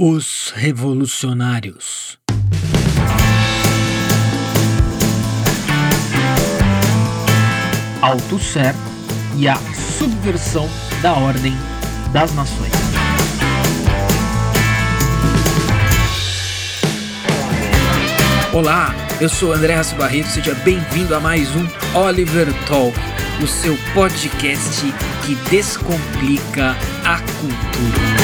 Os Revolucionários. Althusser e a subversão da ordem das nações. Olá, eu sou André Rassi Barreto, seja bem-vindo a mais um Oliver Talk, o seu podcast que descomplica a cultura.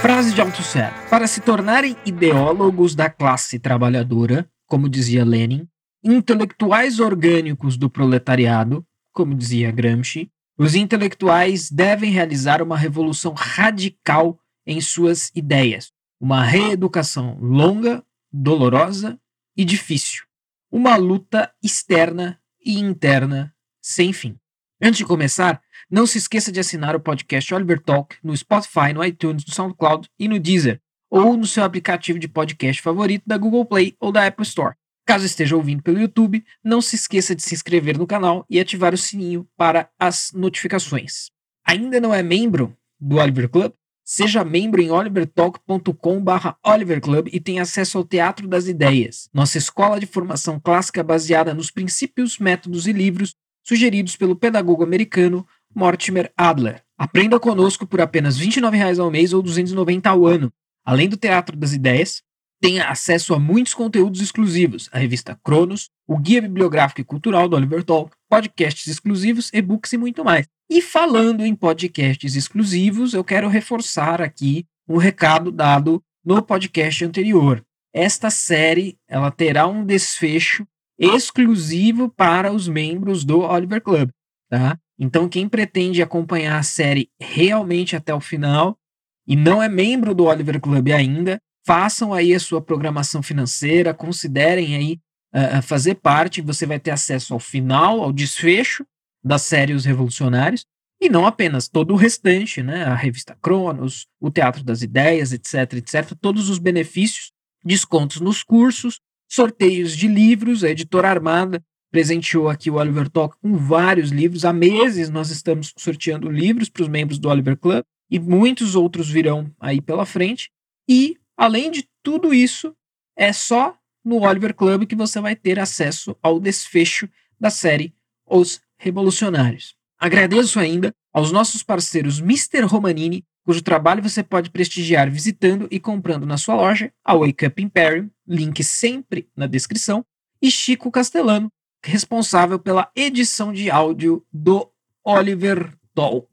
Frase de Althusser. Para se tornarem ideólogos da classe trabalhadora, como dizia Lenin, intelectuais orgânicos do proletariado, como dizia Gramsci, os intelectuais devem realizar uma revolução radical em suas ideias, uma reeducação longa, dolorosa e difícil, uma luta externa e interna sem fim. Antes de começar, não se esqueça de assinar o podcast Oliver Talk no Spotify, no iTunes, no SoundCloud e no Deezer, ou no seu aplicativo de podcast favorito da Google Play ou da Apple Store. Caso esteja ouvindo pelo YouTube, não se esqueça de se inscrever no canal e ativar o sininho para as notificações. Ainda não é membro do Oliver Club? Seja membro em olivertalk.com.br oliverclub e tenha acesso ao Teatro das Ideias, nossa escola de formação clássica baseada nos princípios, métodos e livros sugeridos pelo pedagogo americano Mortimer Adler. Aprenda conosco por apenas R$ 29,00 ao mês ou R$ 290 ao ano. Além do Teatro das Ideias, tenha acesso a muitos conteúdos exclusivos, a revista Cronos, o Guia Bibliográfico e Cultural do Oliver Talk, podcasts exclusivos, e-books e muito mais. E falando em podcasts exclusivos, eu quero reforçar aqui um recado dado no podcast anterior. Esta série ela terá um desfecho exclusivo para os membros do Oliver Club, tá? Então, quem pretende acompanhar a série realmente até o final e não é membro do Oliver Club ainda, façam aí a sua programação financeira, considerem aí uh, fazer parte, você vai ter acesso ao final, ao desfecho da série Os Revolucionários, e não apenas todo o restante, né? A revista Cronos, o Teatro das Ideias, etc, etc, todos os benefícios, descontos nos cursos, sorteios de livros, a editora Armada presenteou aqui o Oliver Talk com vários livros. Há meses nós estamos sorteando livros para os membros do Oliver Club e muitos outros virão aí pela frente. E, além de tudo isso, é só no Oliver Club que você vai ter acesso ao desfecho da série Os Revolucionários. Agradeço ainda aos nossos parceiros Mr. Romanini, cujo trabalho você pode prestigiar visitando e comprando na sua loja, a Wake Up Imperium, link sempre na descrição, e Chico Castellano, responsável pela edição de áudio do Oliver Talk.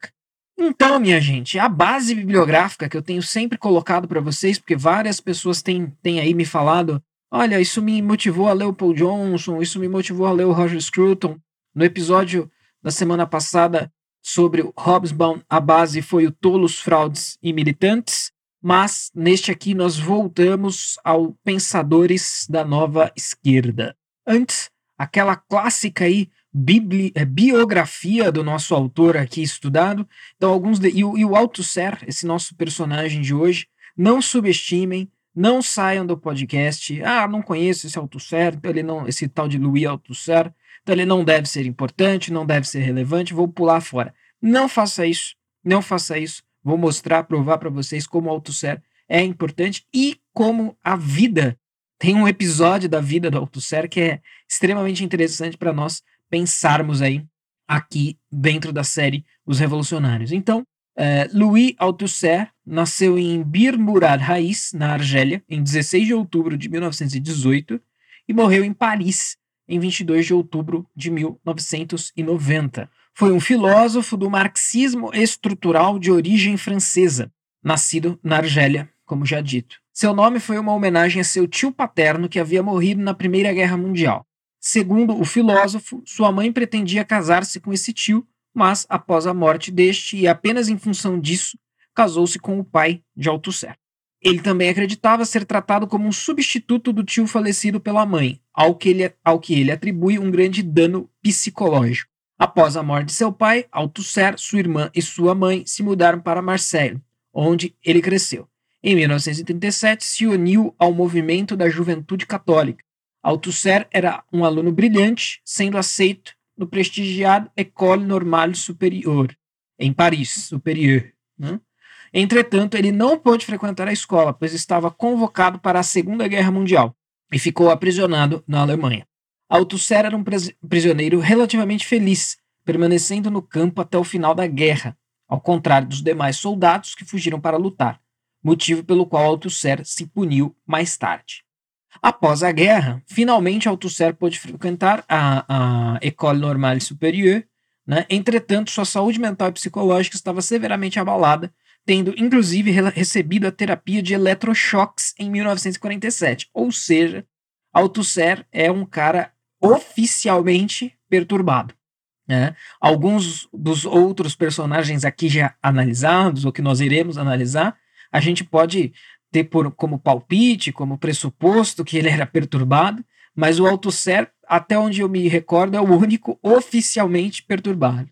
Então, minha gente, a base bibliográfica que eu tenho sempre colocado para vocês, porque várias pessoas têm, têm aí me falado: olha, isso me motivou a ler o Paul Johnson, isso me motivou a ler o Roger Scruton. No episódio da semana passada sobre o Hobsbawm, a base foi o Tolos, Fraudes e Militantes, mas neste aqui nós voltamos ao Pensadores da Nova Esquerda. Antes, aquela clássica aí bibli, é, biografia do nosso autor aqui estudado. Então, alguns de, e, o, e o Althusser, esse nosso personagem de hoje, não subestimem, não saiam do podcast. Ah, não conheço esse Althusser, então ele não, esse tal de Louis Althusser, então ele não deve ser importante, não deve ser relevante, vou pular fora. Não faça isso, não faça isso. Vou mostrar, provar para vocês como o Althusser é importante e como a vida tem um episódio da vida do Althusser que é extremamente interessante para nós pensarmos aí aqui dentro da série Os Revolucionários. Então, uh, Louis Althusser nasceu em Bir Murad Raiz, na Argélia, em 16 de outubro de 1918 e morreu em Paris em 22 de outubro de 1990. Foi um filósofo do marxismo estrutural de origem francesa, nascido na Argélia, como já dito. Seu nome foi uma homenagem a seu tio paterno que havia morrido na Primeira Guerra Mundial. Segundo o filósofo, sua mãe pretendia casar-se com esse tio, mas após a morte deste, e apenas em função disso, casou-se com o pai de Althusser. Ele também acreditava ser tratado como um substituto do tio falecido pela mãe, ao que ele, ao que ele atribui um grande dano psicológico. Após a morte de seu pai, Althusser, sua irmã e sua mãe se mudaram para Marseille, onde ele cresceu. Em 1937, se uniu ao movimento da Juventude Católica, Althusser era um aluno brilhante, sendo aceito no prestigiado École Normale Supérieure, em Paris. Né? Entretanto, ele não pôde frequentar a escola, pois estava convocado para a Segunda Guerra Mundial e ficou aprisionado na Alemanha. Althusser era um prisioneiro relativamente feliz, permanecendo no campo até o final da guerra, ao contrário dos demais soldados que fugiram para lutar, motivo pelo qual Althusser se puniu mais tarde. Após a guerra, finalmente Althusser pôde frequentar a, a École Normale Supérieure, né? entretanto, sua saúde mental e psicológica estava severamente abalada, tendo inclusive recebido a terapia de eletrochoques em 1947. Ou seja, Althusser é um cara oficialmente perturbado. Né? Alguns dos outros personagens aqui já analisados, ou que nós iremos analisar, a gente pode ter por, como palpite, como pressuposto que ele era perturbado, mas o Althusser, até onde eu me recordo, é o único oficialmente perturbado.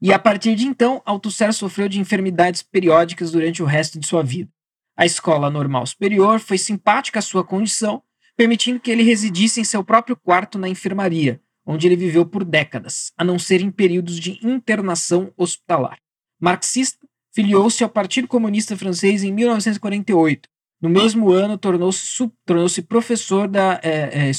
E a partir de então, Althusser sofreu de enfermidades periódicas durante o resto de sua vida. A escola normal superior foi simpática à sua condição, permitindo que ele residisse em seu próprio quarto na enfermaria, onde ele viveu por décadas, a não ser em períodos de internação hospitalar. Marxista, filiou-se ao Partido Comunista Francês em 1948. No mesmo ano, tornou-se tornou professor da é, é,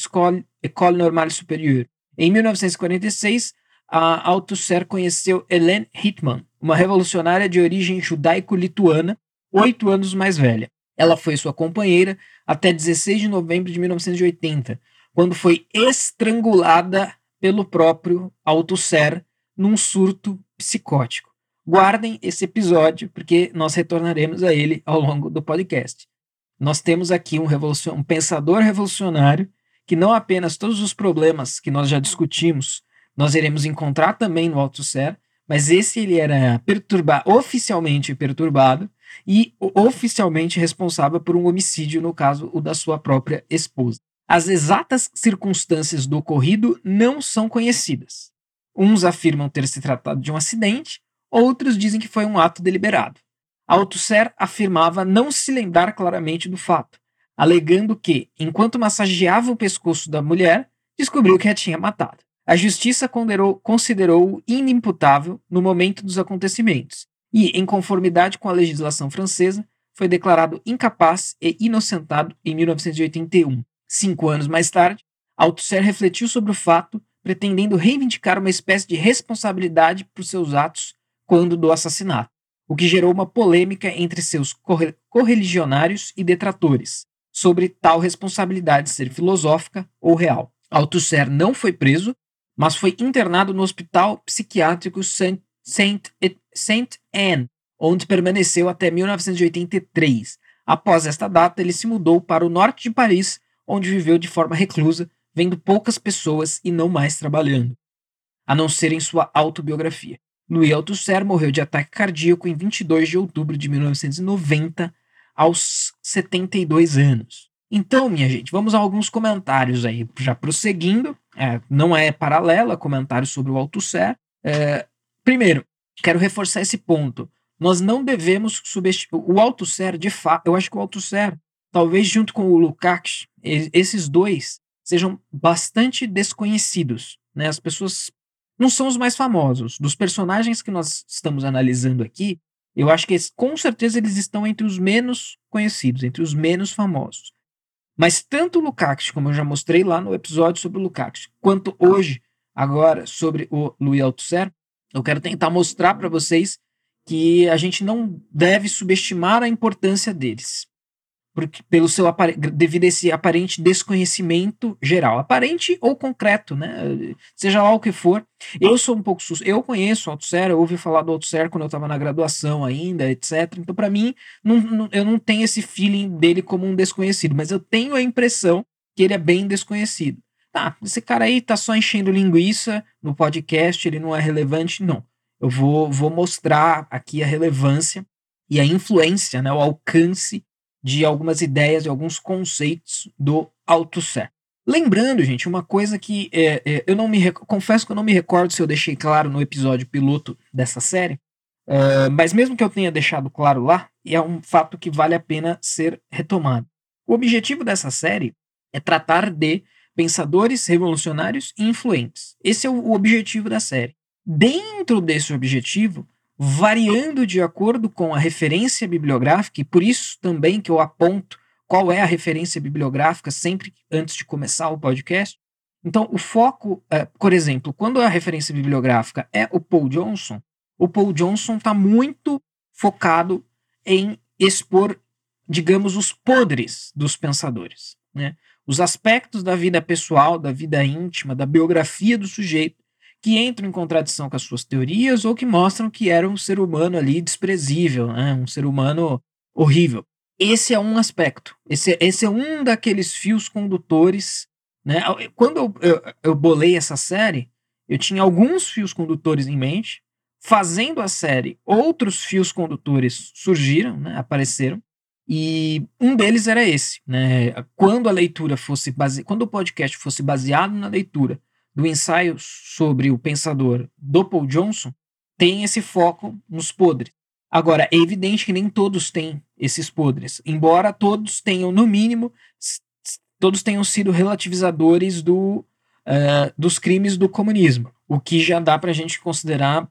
École, Normale Supérieure. Em 1946, a Althusser conheceu Hélène Hittman, uma revolucionária de origem judaico-lituana, oito anos mais velha. Ela foi sua companheira até 16 de novembro de 1980, quando foi estrangulada pelo próprio Althusser num surto psicótico guardem esse episódio, porque nós retornaremos a ele ao longo do podcast. Nós temos aqui um, um pensador revolucionário que não apenas todos os problemas que nós já discutimos nós iremos encontrar também no Althusser, mas esse ele era perturbado, oficialmente perturbado e oficialmente responsável por um homicídio, no caso o da sua própria esposa. As exatas circunstâncias do ocorrido não são conhecidas. Uns afirmam ter se tratado de um acidente, Outros dizem que foi um ato deliberado. Althusser afirmava não se lembrar claramente do fato, alegando que, enquanto massageava o pescoço da mulher, descobriu que a tinha matado. A justiça considerou-o inimputável no momento dos acontecimentos e, em conformidade com a legislação francesa, foi declarado incapaz e inocentado em 1981. Cinco anos mais tarde, Althusser refletiu sobre o fato, pretendendo reivindicar uma espécie de responsabilidade por seus atos quando do assassinato, o que gerou uma polêmica entre seus correligionários e detratores sobre tal responsabilidade ser filosófica ou real. Althusser não foi preso, mas foi internado no Hospital Psiquiátrico Saint, Saint Anne, onde permaneceu até 1983. Após esta data, ele se mudou para o norte de Paris, onde viveu de forma reclusa, vendo poucas pessoas e não mais trabalhando, a não ser em sua autobiografia. Louis Althusser morreu de ataque cardíaco em 22 de outubro de 1990, aos 72 anos. Então, minha gente, vamos a alguns comentários aí, já prosseguindo. É, não é paralela, comentários sobre o Althusser. É, primeiro, quero reforçar esse ponto. Nós não devemos subestimar. O Althusser, de fato, eu acho que o Althusser, talvez junto com o Lukács, esses dois sejam bastante desconhecidos. Né? As pessoas não são os mais famosos. Dos personagens que nós estamos analisando aqui, eu acho que com certeza eles estão entre os menos conhecidos, entre os menos famosos. Mas tanto o Lukács, como eu já mostrei lá no episódio sobre o Lukács, quanto hoje, agora, sobre o Louis Althusser, eu quero tentar mostrar para vocês que a gente não deve subestimar a importância deles porque, pelo seu devido a esse aparente desconhecimento geral, aparente ou concreto, né? Seja lá o que for. Eu sou um pouco sus... eu conheço o Althusser, eu ouvi falar do Althusser quando eu estava na graduação ainda, etc. Então, para mim, não, não, eu não tenho esse feeling dele como um desconhecido, mas eu tenho a impressão que ele é bem desconhecido. Tá, esse cara aí tá só enchendo linguiça no podcast, ele não é relevante, não. Eu vou, vou mostrar aqui a relevância e a influência, né, o alcance de algumas ideias e alguns conceitos do Althusser. Lembrando, gente, uma coisa que é, é, eu não me confesso que eu não me recordo se eu deixei claro no episódio piloto dessa série, uh, mas mesmo que eu tenha deixado claro lá, é um fato que vale a pena ser retomado. O objetivo dessa série é tratar de pensadores revolucionários e influentes. Esse é o objetivo da série. Dentro desse objetivo, variando de acordo com a referência bibliográfica, e por isso também que eu aponto qual é a referência bibliográfica sempre antes de começar o podcast. Então, o foco, é, por exemplo, quando a referência bibliográfica é o Paul Johnson, o Paul Johnson está muito focado em expor, digamos, os podres dos pensadores, né? os aspectos da vida pessoal, da vida íntima, da biografia do sujeito que entram em contradição com as suas teorias ou que mostram que era um ser humano ali desprezível, né? um ser humano horrível. Esse é um aspecto, esse, esse é um daqueles fios condutores. Né? Quando eu, eu, eu bolei essa série, eu tinha alguns fios condutores em mente, fazendo a série, outros fios condutores surgiram, né, apareceram, e um deles era esse, né? Quando a leitura fosse base... quando o podcast fosse baseado na leitura do ensaio sobre o pensador do Paul Johnson, tem esse foco nos podres. Agora, é evidente que nem todos têm esses podres, embora todos tenham, no mínimo, todos tenham sido relativizadores do, uh, dos crimes do comunismo, o que já dá para a gente considerar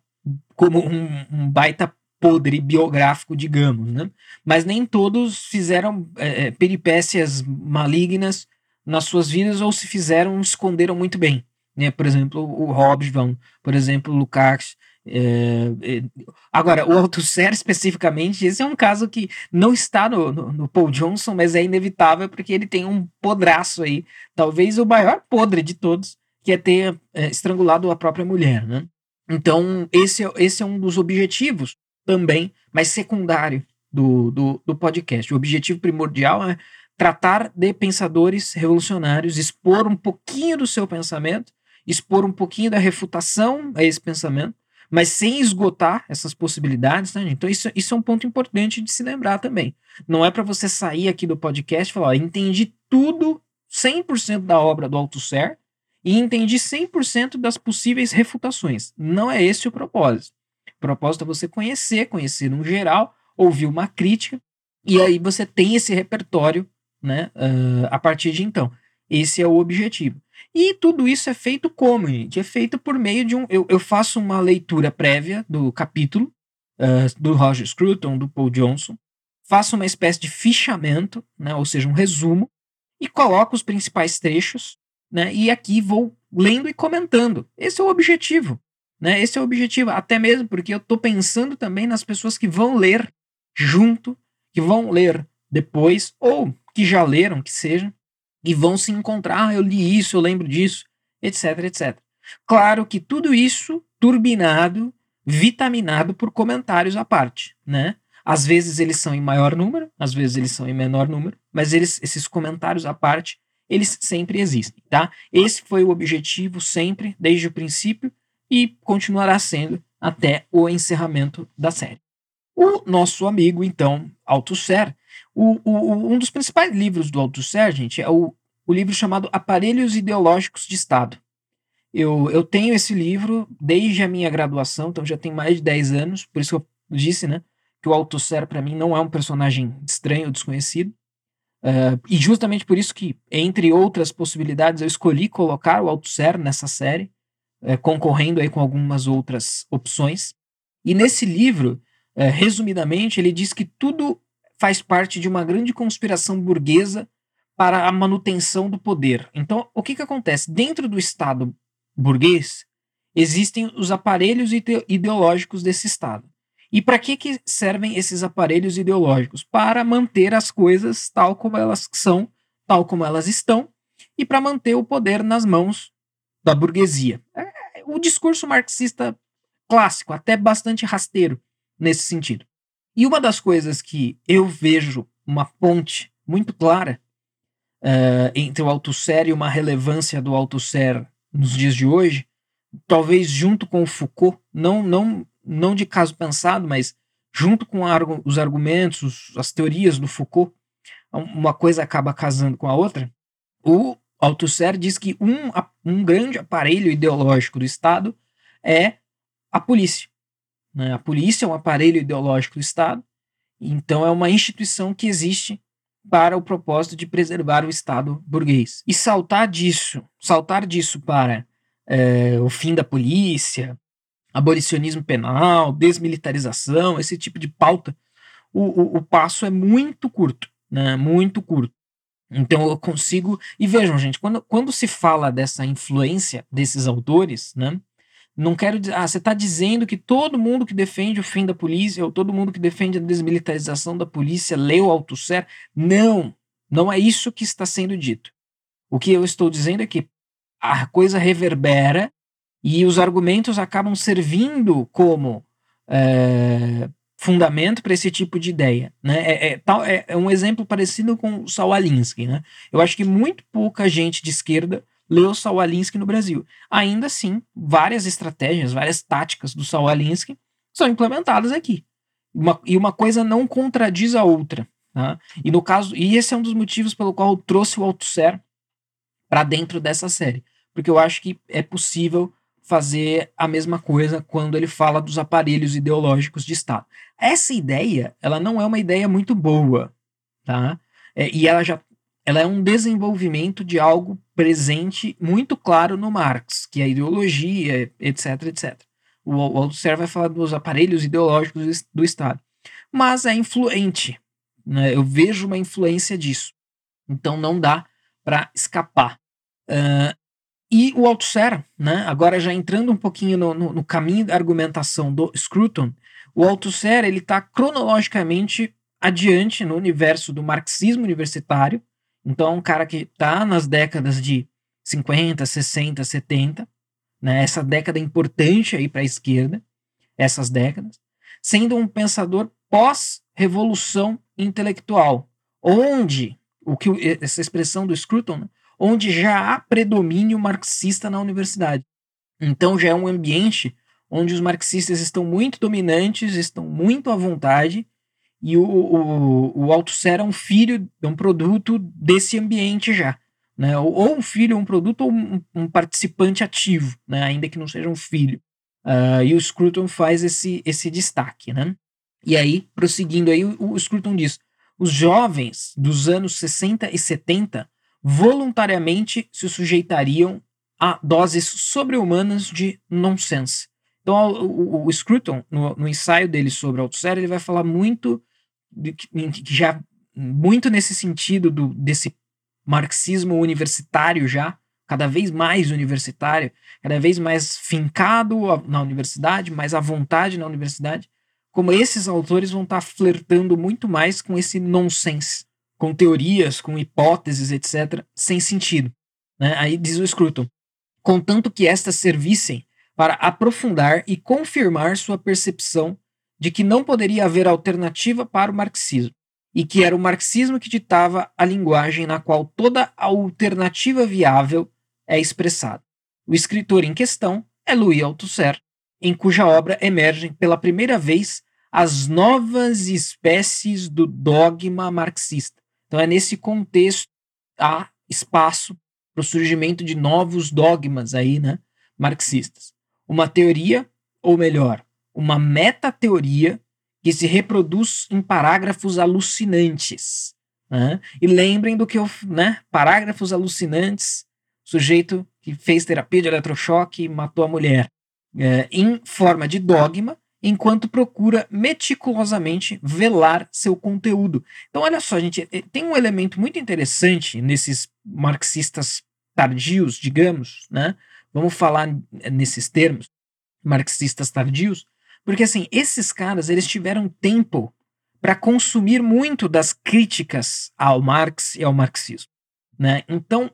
como um, um, baita podre biográfico, digamos, né? Mas nem todos fizeram é, peripécias malignas nas suas vidas ou se fizeram, esconderam muito bem. Né? Por exemplo, o Hobsbawm, por exemplo, o Lukács. É, é, agora, o Althusser especificamente, esse é um caso que não está no, no, no, Paul Johnson, mas é inevitável porque ele tem um podraço aí, talvez o maior podre de todos, que é ter é, estrangulado a própria mulher, né? Então, esse, é, esse é um dos objetivos também, mas secundário do, do, do podcast. O objetivo primordial é tratar de pensadores revolucionários, expor um pouquinho do seu pensamento, expor um pouquinho da refutação a esse pensamento, mas sem esgotar essas possibilidades, né? Então, isso, isso é um ponto importante de se lembrar também. Não é para você sair aqui do podcast e falar, ó, entendi tudo, 100% da obra do Althusser, e entendi 100% das possíveis refutações. Não é esse o propósito. O propósito é você conhecer, conhecer no geral, ouvir uma crítica, e aí você tem esse repertório né, uh, a partir de então. Esse é o objetivo. E tudo isso é feito como, gente? É feito por meio de um. Eu, eu faço uma leitura prévia do capítulo uh, do Roger Scruton, do Paul Johnson, faço uma espécie de fichamento, né, ou seja, um resumo, e coloco os principais trechos né? E aqui vou lendo e comentando. Esse é o objetivo, né? Esse é o objetivo, até mesmo porque eu estou pensando também nas pessoas que vão ler junto, que vão ler depois, ou que já leram, que seja, e vão se encontrar, ah, eu li isso, eu lembro disso, etc, etc. Claro que tudo isso turbinado, vitaminado por comentários à parte, né? Às vezes eles são em maior número, às vezes eles são em menor número, mas eles, esses comentários à parte eles sempre existem, tá? Esse foi o objetivo sempre, desde o princípio, e continuará sendo até o encerramento da série. O nosso amigo, então, Althusser, o, o, um dos principais livros do Althusser, gente, é o, o livro chamado Aparelhos Ideológicos de Estado. Eu, eu tenho esse livro desde a minha graduação, então já tem mais de 10 anos, por isso que eu disse, né, que o Althusser para mim não é um personagem estranho ou desconhecido. Uh, e justamente por isso que, entre outras possibilidades, eu escolhi colocar o Althusser nessa série, uh, concorrendo aí com algumas outras opções. E nesse livro, uh, resumidamente, ele diz que tudo faz parte de uma grande conspiração burguesa para a manutenção do poder. Então, o que, que acontece? Dentro do Estado burguês, existem os aparelhos ideológicos desse Estado. E para que, que servem esses aparelhos ideológicos? Para manter as coisas tal como elas são, tal como elas estão, e para manter o poder nas mãos da burguesia. É o discurso marxista clássico, até bastante rasteiro nesse sentido. E uma das coisas que eu vejo uma ponte muito clara uh, entre o Althusser e uma relevância do Althusser nos dias de hoje, talvez junto com o Foucault, não, não não de caso pensado, mas junto com os argumentos, as teorias do Foucault, uma coisa acaba casando com a outra. O Althusser diz que um, um grande aparelho ideológico do Estado é a polícia. Né? A polícia é um aparelho ideológico do Estado, então é uma instituição que existe para o propósito de preservar o Estado burguês. E saltar disso, saltar disso para é, o fim da polícia, abolicionismo penal, desmilitarização, esse tipo de pauta, o, o, o passo é muito curto, né? Muito curto. Então eu consigo. E vejam, gente, quando, quando se fala dessa influência desses autores, né? Não quero dizer. Ah, você está dizendo que todo mundo que defende o fim da polícia, ou todo mundo que defende a desmilitarização da polícia, leu Althusser? Não, não é isso que está sendo dito. O que eu estou dizendo é que a coisa reverbera e os argumentos acabam servindo como é, fundamento para esse tipo de ideia. Né? É, é, tal, é, é, um exemplo parecido com o Saul Alinsky. Né? Eu acho que muito pouca gente de esquerda leu Saul Alinsky no Brasil. Ainda assim, várias estratégias, várias táticas do Saul Alinsky são implementadas aqui. Uma, e uma coisa não contradiz a outra. Tá? E no caso, e esse é um dos motivos pelo qual eu trouxe o Althusser para dentro dessa série, porque eu acho que é possível fazer a mesma coisa quando ele fala dos aparelhos ideológicos de Estado. Essa ideia, ela não é uma ideia muito boa, tá? É, e ela já ela é um desenvolvimento de algo presente muito claro no Marx, que é a ideologia, etc, etc. O, Althusser vai falar dos aparelhos ideológicos do Estado. Mas é influente. Né? Eu vejo uma influência disso. Então não dá para escapar. Uh, e o Althusser, né, agora já entrando um pouquinho no, no, no caminho da argumentação do Scruton, o Althusser está cronologicamente adiante no universo do marxismo universitário, então, um cara que está nas décadas de 50, 60, 70, né, essa década importante aí para a esquerda, essas décadas, sendo um pensador pós-revolução intelectual, onde o que essa expressão do Scruton, né, onde já há predomínio marxista na universidade. Então já é um ambiente onde os marxistas estão muito dominantes, estão muito à vontade e o, o, o Althusser é um filho, é um produto desse ambiente já. Né? Ou, ou um filho, um produto, ou um, um, participante ativo, né? ainda que não seja um filho. Uh, e o Scruton faz esse, esse destaque. Né? E aí, prosseguindo aí, o, o Scruton diz: os jovens dos anos 60 e 70 voluntariamente se sujeitariam a doses sobre-humanas de nonsense. Então, o, o, o Scruton, no, no, ensaio dele sobre Althusser, ele vai falar muito já muito nesse sentido do, desse marxismo universitário já, cada vez mais universitário, cada vez mais fincado na universidade, mais à vontade na universidade, como esses autores vão estar tá flertando muito mais com esse nonsense, com teorias, com hipóteses, etc., sem sentido. Né? Aí diz o Scruton, contanto que estas servissem para aprofundar e confirmar sua percepção de que não poderia haver alternativa para o marxismo, e que era o marxismo que ditava a linguagem na qual toda alternativa viável é expressada. O escritor em questão é Louis Althusser, em cuja obra emergem pela primeira vez as novas espécies do dogma marxista. Então é nesse contexto há espaço para o surgimento de novos dogmas aí, né, marxistas. Uma teoria, ou melhor, uma metateoria que se reproduz em parágrafos alucinantes. Né? E lembrem do que eu, né? Parágrafos alucinantes, sujeito que fez terapia de eletrochoque e matou a mulher, é, em forma de dogma, enquanto procura meticulosamente velar seu conteúdo. Então, olha só, gente, é, tem um elemento muito interessante nesses marxistas tardios, digamos, né? Vamos falar nesses termos, marxistas tardios, porque assim, esses caras, eles tiveram tempo para consumir muito das críticas ao Marx e ao marxismo, né? Então,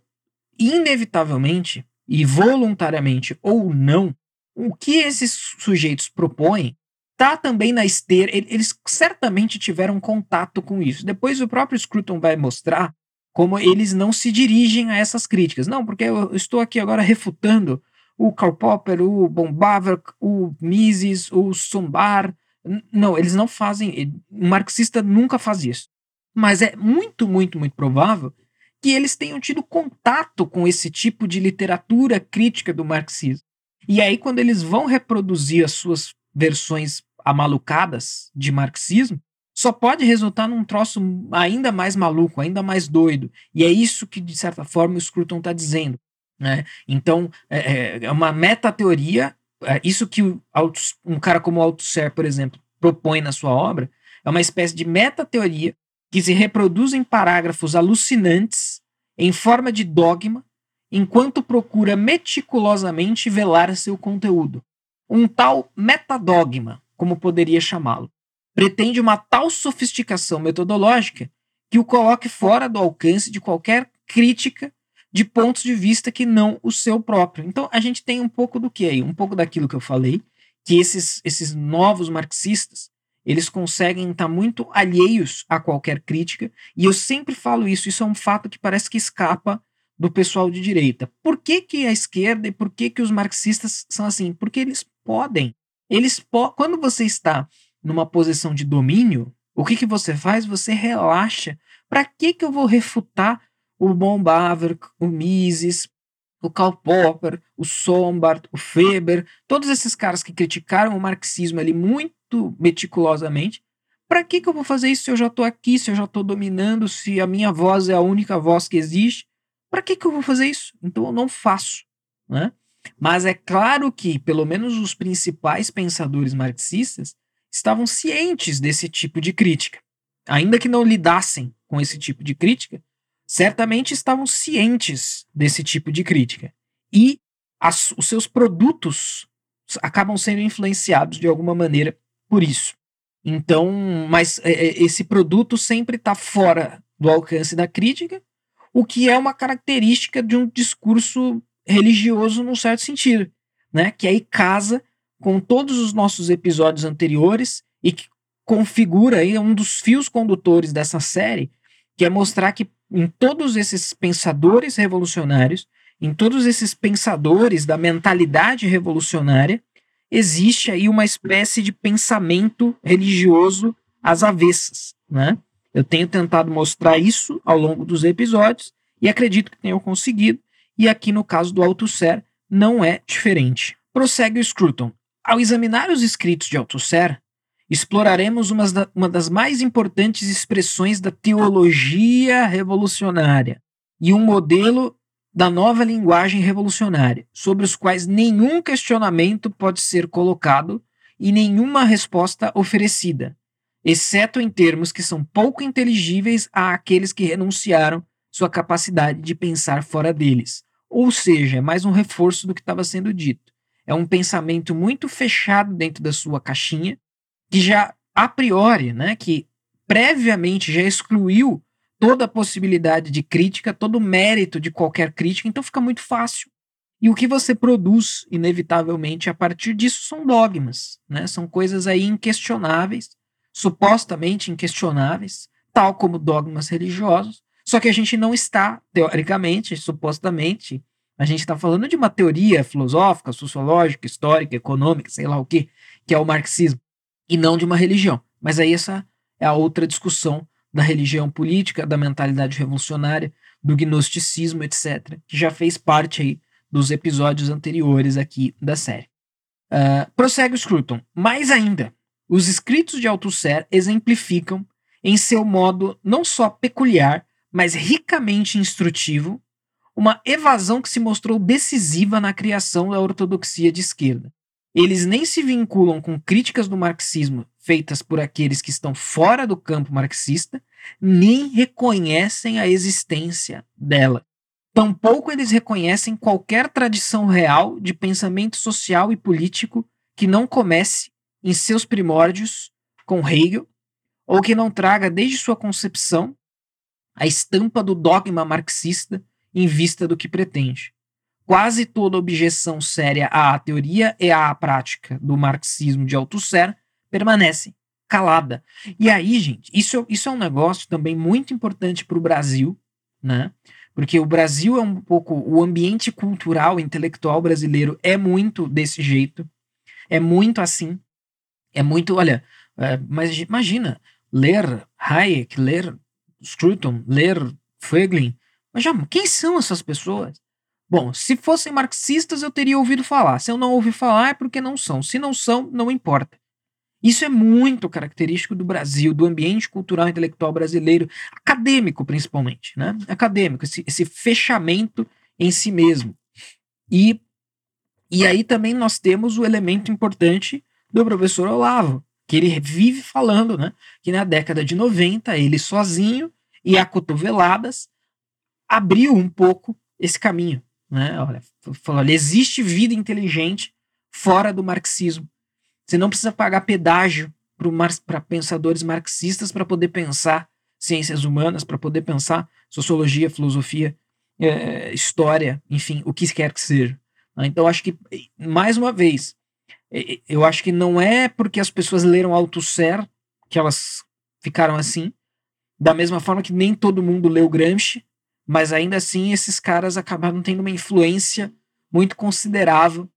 inevitavelmente e voluntariamente ou não, o que esses sujeitos propõem tá também na esteira, eles certamente tiveram contato com isso. Depois o próprio Scruton vai mostrar como eles não se dirigem a essas críticas. Não, porque eu estou aqui agora refutando o Karl Popper, o Bombaver, o Mises, o Sombar. Não, eles não fazem. O marxista nunca faz isso. Mas é muito, muito, muito provável que eles tenham tido contato com esse tipo de literatura crítica do marxismo. E aí, quando eles vão reproduzir as suas versões amalucadas de marxismo, só pode resultar num troço ainda mais maluco, ainda mais doido. E é isso que, de certa forma, o Scruton está dizendo. Né? Então, é, é, é uma metateoria. É isso que um cara como Althusser, por exemplo, propõe na sua obra, é uma espécie de metateoria que se reproduz em parágrafos alucinantes, em forma de dogma, enquanto procura meticulosamente velar seu conteúdo. Um tal metadogma, como poderia chamá-lo pretende uma tal sofisticação metodológica que o coloque fora do alcance de qualquer crítica de pontos de vista que não o seu próprio. Então a gente tem um pouco do que aí? Um pouco daquilo que eu falei, que esses, esses novos marxistas, eles conseguem estar muito alheios a qualquer crítica, e eu sempre falo isso, isso é um fato que parece que escapa do pessoal de direita. Por que, que a esquerda e por que, que os marxistas são assim? Porque eles podem. Eles po quando você está numa posição de domínio, o que, que você faz? Você relaxa. Para que, que eu vou refutar o Bombaver, o Mises, o Karl Popper, o Sombart, o Feber, todos esses caras que criticaram o marxismo ali muito meticulosamente. Para que, que eu vou fazer isso se eu já estou aqui, se eu já estou dominando, se a minha voz é a única voz que existe? Para que, que eu vou fazer isso? Então eu não faço. Né? Mas é claro que, pelo menos os principais pensadores marxistas, estavam cientes desse tipo de crítica. Ainda que não lidassem com esse tipo de crítica, certamente estavam cientes desse tipo de crítica. E as, os seus produtos acabam sendo influenciados de alguma maneira por isso. Então, mas é, é esse produto sempre está fora do alcance da crítica, o que é uma característica de um discurso religioso num certo sentido, né? Que aí casa com todos os nossos episódios anteriores e que configura aí um dos fios condutores dessa série, que é mostrar que em todos esses pensadores revolucionários, em todos esses pensadores da mentalidade revolucionária, existe aí uma espécie de pensamento religioso às avessas, né? Eu tenho tentado mostrar isso ao longo dos episódios e acredito que tenho conseguido, e aqui no caso do Althusser não é diferente. Prossegue o Scruton. Ao examinar os escritos de Althusser, exploraremos uma, da, uma das mais importantes expressões da teologia revolucionária e um modelo da nova linguagem revolucionária, sobre os quais nenhum questionamento pode ser colocado e nenhuma resposta oferecida, exceto em termos que são pouco inteligíveis a aqueles que renunciaram sua capacidade de pensar fora deles. Ou seja, é mais um reforço do que estava sendo dito é um pensamento muito fechado dentro da sua caixinha, que já a priori, né, que previamente já excluiu toda a possibilidade de crítica, todo o mérito de qualquer crítica, então fica muito fácil. E o que você produz, inevitavelmente, a partir disso são dogmas, né? São coisas aí inquestionáveis, supostamente inquestionáveis, tal como dogmas religiosos, só que a gente não está, teoricamente, supostamente, a gente está falando de uma teoria filosófica, sociológica, histórica, econômica, sei lá o que, que é o marxismo, e não de uma religião. Mas aí essa é a outra discussão da religião política, da mentalidade revolucionária, do gnosticismo, etc., que já fez parte aí dos episódios anteriores aqui da série. Uh, prossegue o Scruton. Mais ainda, os escritos de Althusser exemplificam, em seu modo não só peculiar, mas ricamente instrutivo, uma evasão que se mostrou decisiva na criação da ortodoxia de esquerda. Eles nem se vinculam com críticas do marxismo feitas por aqueles que estão fora do campo marxista, nem reconhecem a existência dela. Tampouco eles reconhecem qualquer tradição real de pensamento social e político que não comece, em seus primórdios, com Hegel, ou que não traga desde sua concepção a estampa do dogma marxista em vista do que pretende. Quase toda objeção séria à teoria e à prática do marxismo de Althusser permanece calada. E aí, gente, isso, isso é um negócio também muito importante para o Brasil, né? Porque o Brasil é um pouco. O ambiente cultural, intelectual brasileiro é muito desse jeito. É muito assim. É muito. Olha, é, mas imagina, ler Hayek, ler Scruton, ler Föglin, mas já, quem são essas pessoas? Bom, se fossem marxistas eu teria ouvido falar. Se eu não ouvi falar é porque não são. Se não são, não importa. Isso é muito característico do Brasil, do ambiente cultural e intelectual brasileiro, acadêmico principalmente, né? Acadêmico, esse, esse fechamento em si mesmo. E, e aí também nós temos o elemento importante do professor Olavo, que ele vive falando, né? Que na década de 90, ele sozinho e a cotoveladas abriu um pouco esse caminho, né? Olha, falou, olha, existe vida inteligente fora do marxismo. Você não precisa pagar pedágio para pensadores marxistas para poder pensar ciências humanas, para poder pensar sociologia, filosofia, é, história, enfim, o que quer que seja. Então, acho que, mais uma vez, eu acho que não é porque as pessoas leram Althusser que elas ficaram assim, da mesma forma que nem todo mundo leu Gramsci, mas ainda assim esses caras acabaram tendo uma influência muito considerável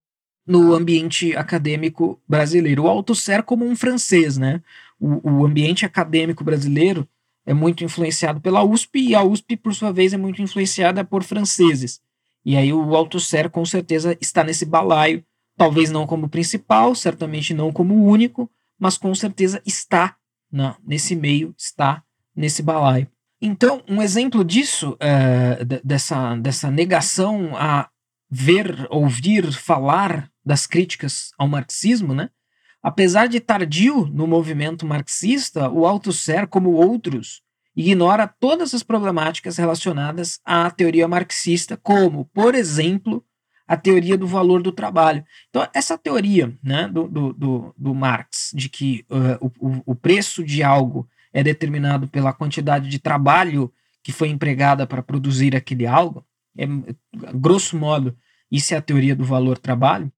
no ambiente acadêmico brasileiro. O Althusser como um francês, né? O, o ambiente acadêmico brasileiro é muito influenciado pela USP e a USP, por sua vez, é muito influenciada por franceses. E aí o Althusser com certeza está nesse balaio Talvez não como principal, certamente não como único, mas com certeza está nesse meio, está nesse balaio. Então, um exemplo disso, é, dessa, dessa negação a ver, ouvir, falar das críticas ao marxismo, né? Apesar de tardio no movimento marxista, o Althusser, como outros, ignora todas as problemáticas relacionadas à teoria marxista, como, por exemplo, a teoria do valor do trabalho. Então, essa teoria né, do, do, do, do Marx, de que uh, o, o preço de algo é determinado pela quantidade de trabalho que foi empregada para produzir aquele algo, é, grosso modo, isso é a teoria do valor trabalho.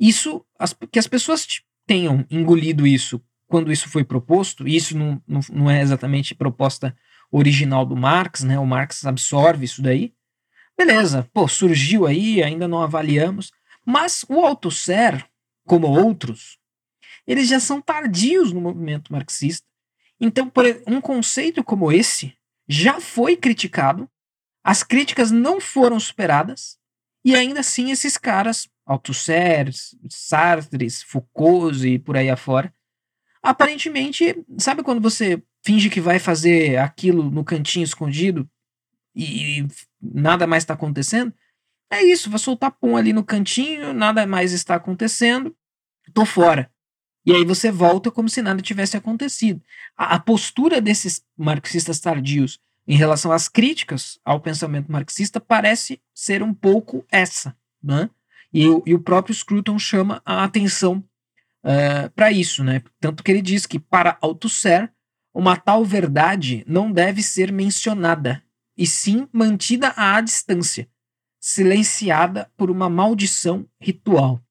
Isso, as, que as pessoas tenham engolido isso quando isso foi proposto, e isso não, não, não é exatamente proposta original do Marx, né? O Marx absorve isso daí, Beleza, pô, surgiu aí, ainda não avaliamos. Mas o Althusser, como outros, eles já são tardios no movimento marxista. Então, por um conceito como esse já foi criticado, as críticas não foram superadas, e ainda assim esses caras, Althusser, Sartre, Foucault e por aí afora, aparentemente, sabe quando você finge que vai fazer aquilo no cantinho escondido e nada mais está acontecendo, é isso, vai soltar pum ali no cantinho, nada mais está acontecendo, tô fora. E aí você volta como se nada tivesse acontecido. A, a postura desses marxistas tardios em relação às críticas ao pensamento marxista parece ser um pouco essa, né? E, e o próprio Scruton chama a atenção uh, eh, para isso, né? Tanto que ele diz que para Althusser uma tal verdade não deve ser mencionada, e sim mantida à distância, silenciada por uma maldição ritual.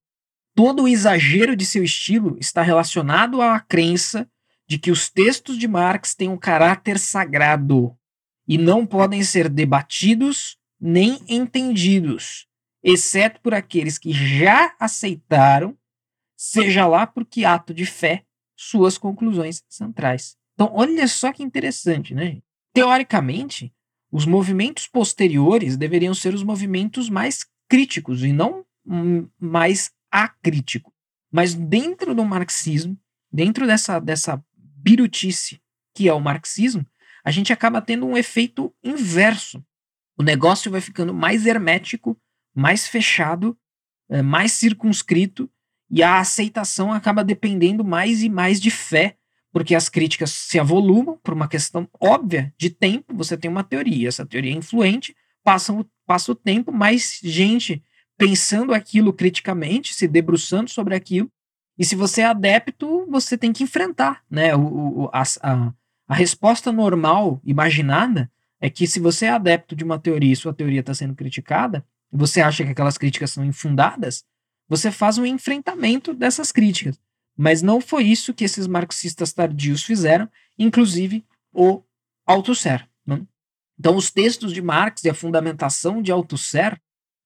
Todo o exagero de seu estilo está relacionado à crença de que os textos de Marx têm um caráter sagrado e não podem ser debatidos nem entendidos, exceto por aqueles que já aceitaram, seja lá por que ato de fé, suas conclusões centrais. Então, olha só que interessante, né? Teoricamente, os movimentos posteriores deveriam ser os movimentos mais críticos e não mais acríticos. Mas dentro do marxismo, dentro dessa, dessa birutice que é o marxismo, a gente acaba tendo um efeito inverso. O negócio vai ficando mais hermético, mais fechado, é, mais circunscrito, e a aceitação acaba dependendo mais e mais de fé porque as críticas se avolumam por uma questão óbvia de tempo. Você tem uma teoria, essa teoria é influente, passa, passa o tempo, mais gente pensando aquilo criticamente, se debruçando sobre aquilo. E se você é adepto, você tem que enfrentar. Né? O, o a, a, a resposta normal, imaginada, é que se você é adepto de uma teoria e sua teoria está sendo criticada, você acha que aquelas críticas são infundadas, você faz um enfrentamento dessas críticas. Mas não foi isso que esses marxistas tardios fizeram, inclusive o Althusser. Né? Então, os textos de Marx e a fundamentação de Althusser,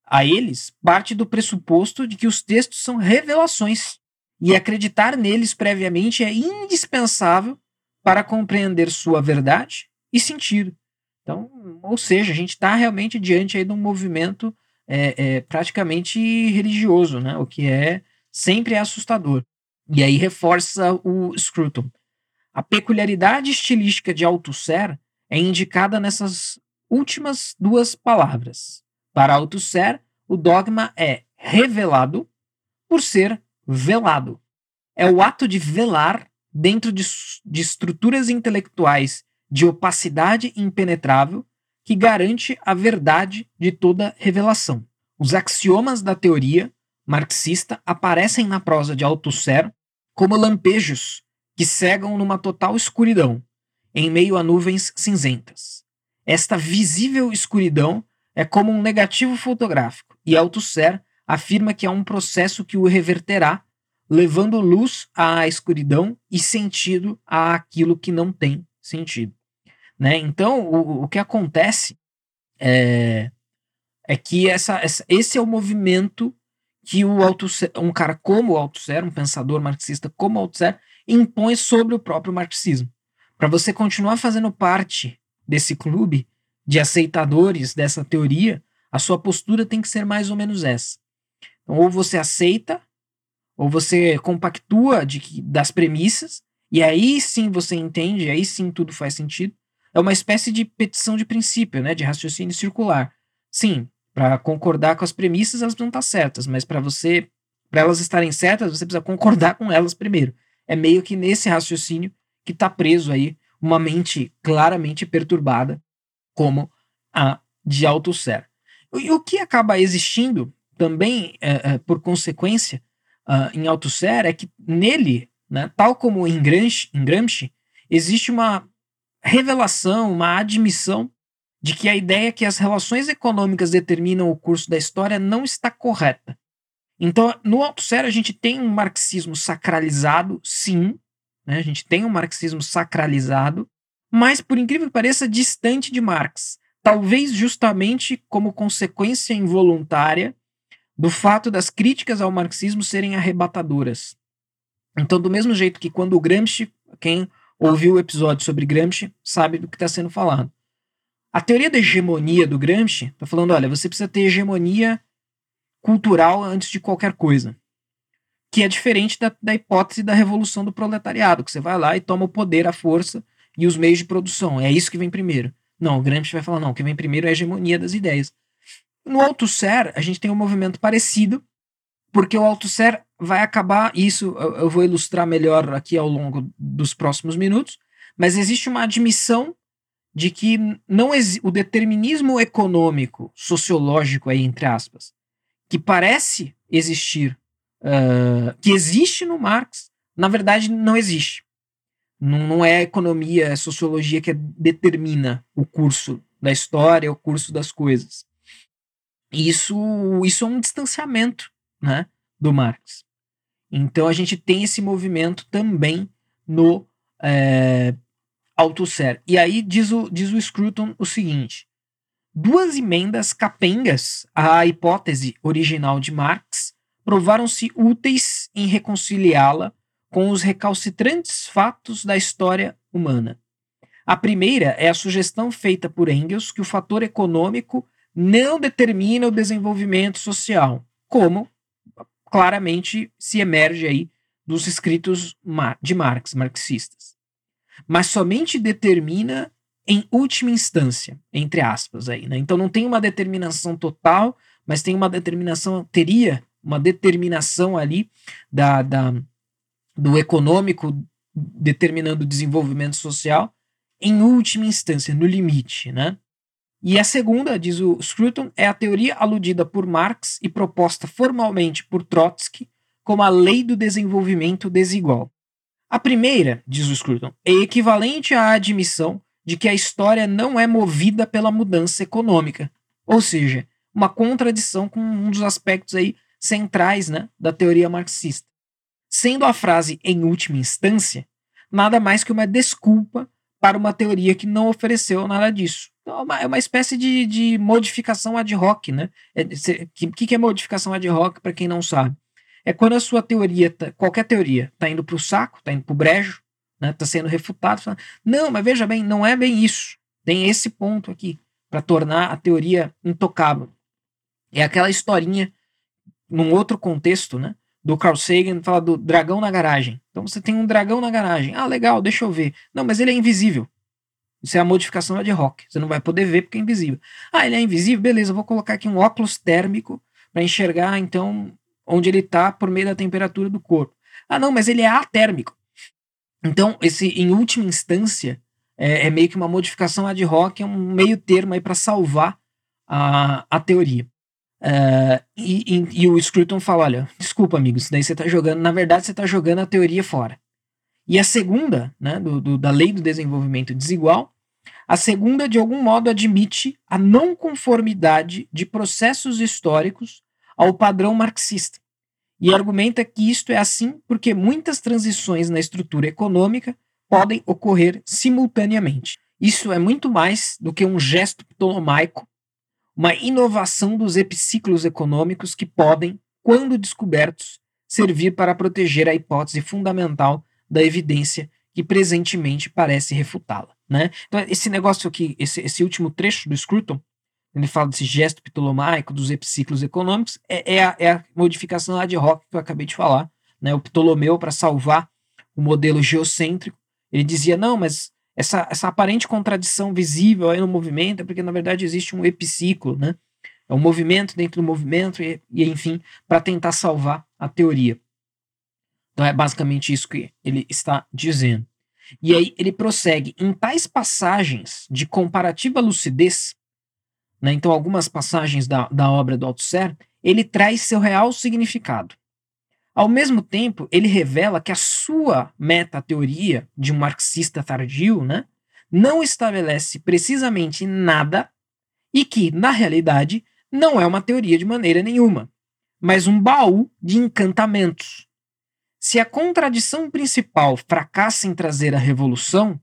a eles, parte do pressuposto de que os textos são revelações e acreditar neles previamente é indispensável para compreender sua verdade e sentido. Então, ou seja, a gente está realmente diante aí de um movimento é, é, praticamente religioso, né? o que é sempre assustador. E aí reforça o Scruton. A peculiaridade estilística de Althusser é indicada nessas últimas duas palavras. Para Althusser, o dogma é revelado por ser velado. É o ato de velar dentro de, de estruturas intelectuais de opacidade impenetrável que garante a verdade de toda revelação. Os axiomas da teoria marxista aparecem na prosa de Althusser como lampejos que cegam numa total escuridão, em meio a nuvens cinzentas. Esta visível escuridão é como um negativo fotográfico, e Althusser afirma que há um processo que o reverterá, levando luz à escuridão e sentido àquilo que não tem sentido. Né? Então, o, o que acontece é, é que essa, essa, esse é o movimento que o Althusser, um cara como o Althusser, um pensador marxista como o Althusser, impõe sobre o próprio marxismo. Para você continuar fazendo parte desse clube de aceitadores dessa teoria, a sua postura tem que ser mais ou menos essa. Então, ou você aceita, ou você compactua de que, das premissas, e aí sim você entende, aí sim tudo faz sentido. É uma espécie de petição de princípio, né, de raciocínio circular. Sim, para concordar com as premissas, elas não estar certas, mas para você, para elas estarem certas, você precisa concordar com elas primeiro. É meio que nesse raciocínio que está preso aí uma mente claramente perturbada, como a de Althusser. E o que acaba existindo também, é, é, por consequência, uh, em Althusser, é que nele, né, tal como em Gramsci, em Gramsci, existe uma revelação, uma admissão de que a ideia que as relações econômicas determinam o curso da história não está correta. Então, no Althusser, a gente tem um marxismo sacralizado, sim, né? a gente tem um marxismo sacralizado, mas, por incrível que pareça, distante de Marx. Talvez justamente como consequência involuntária do fato das críticas ao marxismo serem arrebatadoras. Então, do mesmo jeito que quando o Gramsci, quem ouviu o episódio sobre Gramsci, sabe do que está sendo falado. A teoria da hegemonia do Gramsci está falando: olha, você precisa ter hegemonia cultural antes de qualquer coisa. Que é diferente da, da hipótese da revolução do proletariado, que você vai lá e toma o poder, a força e os meios de produção. É isso que vem primeiro. Não, o Gramsci vai falar: não, o que vem primeiro é a hegemonia das ideias. No Althusser, a gente tem um movimento parecido, porque o Althusser vai acabar, isso eu vou ilustrar melhor aqui ao longo dos próximos minutos, mas existe uma admissão de que não o determinismo econômico, sociológico aí entre aspas, que parece existir, uh, que existe no Marx, na verdade não existe. Não, não é a economia, é sociologia que determina o curso da história, o curso das coisas. Isso, isso é um distanciamento né, do Marx. Então a gente tem esse movimento também no é, Althusser. E aí diz o, diz o Scruton o seguinte: duas emendas capengas à hipótese original de Marx provaram-se úteis em reconciliá-la com os recalcitrantes fatos da história humana. A primeira é a sugestão feita por Engels que o fator econômico não determina o desenvolvimento social, como claramente se emerge aí dos escritos de Marx, marxistas mas somente determina em última instância, entre aspas aí, né? Então não tem uma determinação total, mas tem uma determinação, teria uma determinação ali da, da do econômico determinando o desenvolvimento social em última instância, no limite, né? E a segunda, diz o Scruton, é a teoria aludida por Marx e proposta formalmente por Trotsky como a lei do desenvolvimento desigual. A primeira, diz o Scruton, é equivalente à admissão de que a história não é movida pela mudança econômica, ou seja, uma contradição com um dos aspectos aí centrais né, da teoria marxista. Sendo a frase em última instância, nada mais que uma desculpa para uma teoria que não ofereceu nada disso. Então, é uma, é uma espécie de, de modificação ad hoc, né? O é, que, que é modificação ad hoc, para quem não sabe? é quando a sua teoria, tá, qualquer teoria, está indo para o saco, está indo para o brejo, está né, tá sendo refutado. Não, mas veja bem, não é bem isso. Tem esse ponto aqui para tornar a teoria intocável. É aquela historinha, num outro contexto, né, do Carl Sagan fala do dragão na garagem. Então você tem um dragão na garagem. Ah, legal, deixa eu ver. Não, mas ele é invisível. Isso é a modificação ad hoc. Você não vai poder ver porque é invisível. Ah, ele é invisível? Beleza, eu vou colocar aqui um óculos térmico para enxergar, então, onde ele está por meio da temperatura do corpo. Ah, não, mas ele é atérmico. Então, esse, em última instância, é, é meio que uma modificação ad hoc, é um meio termo aí para salvar a, a teoria. Uh, e, e, e, o Scruton fala: olha, desculpa, amigo, isso daí você está jogando, na verdade, você está jogando a teoria fora. E a segunda, né, do, do, da lei do desenvolvimento desigual, a segunda, de algum modo, admite a não conformidade de processos históricos ao padrão marxista. E argumenta que isto é assim porque muitas transições na estrutura econômica podem ocorrer simultaneamente. Isso é muito mais do que um gesto ptolomaico uma inovação dos epiciclos econômicos que podem, quando descobertos, servir para proteger a hipótese fundamental da evidência que presentemente parece refutá-la. Né? Então, esse negócio aqui, esse, esse último trecho do Scruton, ele fala desse gesto ptolomaico dos epiciclos econômicos, é, é, a, é a, modificação ad hoc que eu acabei de falar. Né? O Ptolomeu, para salvar o modelo geocêntrico, ele dizia: não, mas essa, essa aparente contradição visível aí no movimento é porque, na verdade, existe um epiciclo, né? É um movimento dentro do movimento e, e enfim, para tentar salvar a teoria. Então é basicamente isso que ele está dizendo. E aí ele prossegue. Em tais passagens de comparativa lucidez, né, então algumas passagens da, da obra do Althusser, ele traz seu real significado. Ao mesmo tempo, ele revela que a sua meta-teoria de um marxista tardio né, não estabelece precisamente nada e que, na realidade, não é uma teoria de maneira nenhuma, mas um baú de encantamentos. Se a contradição principal fracassa em trazer a revolução,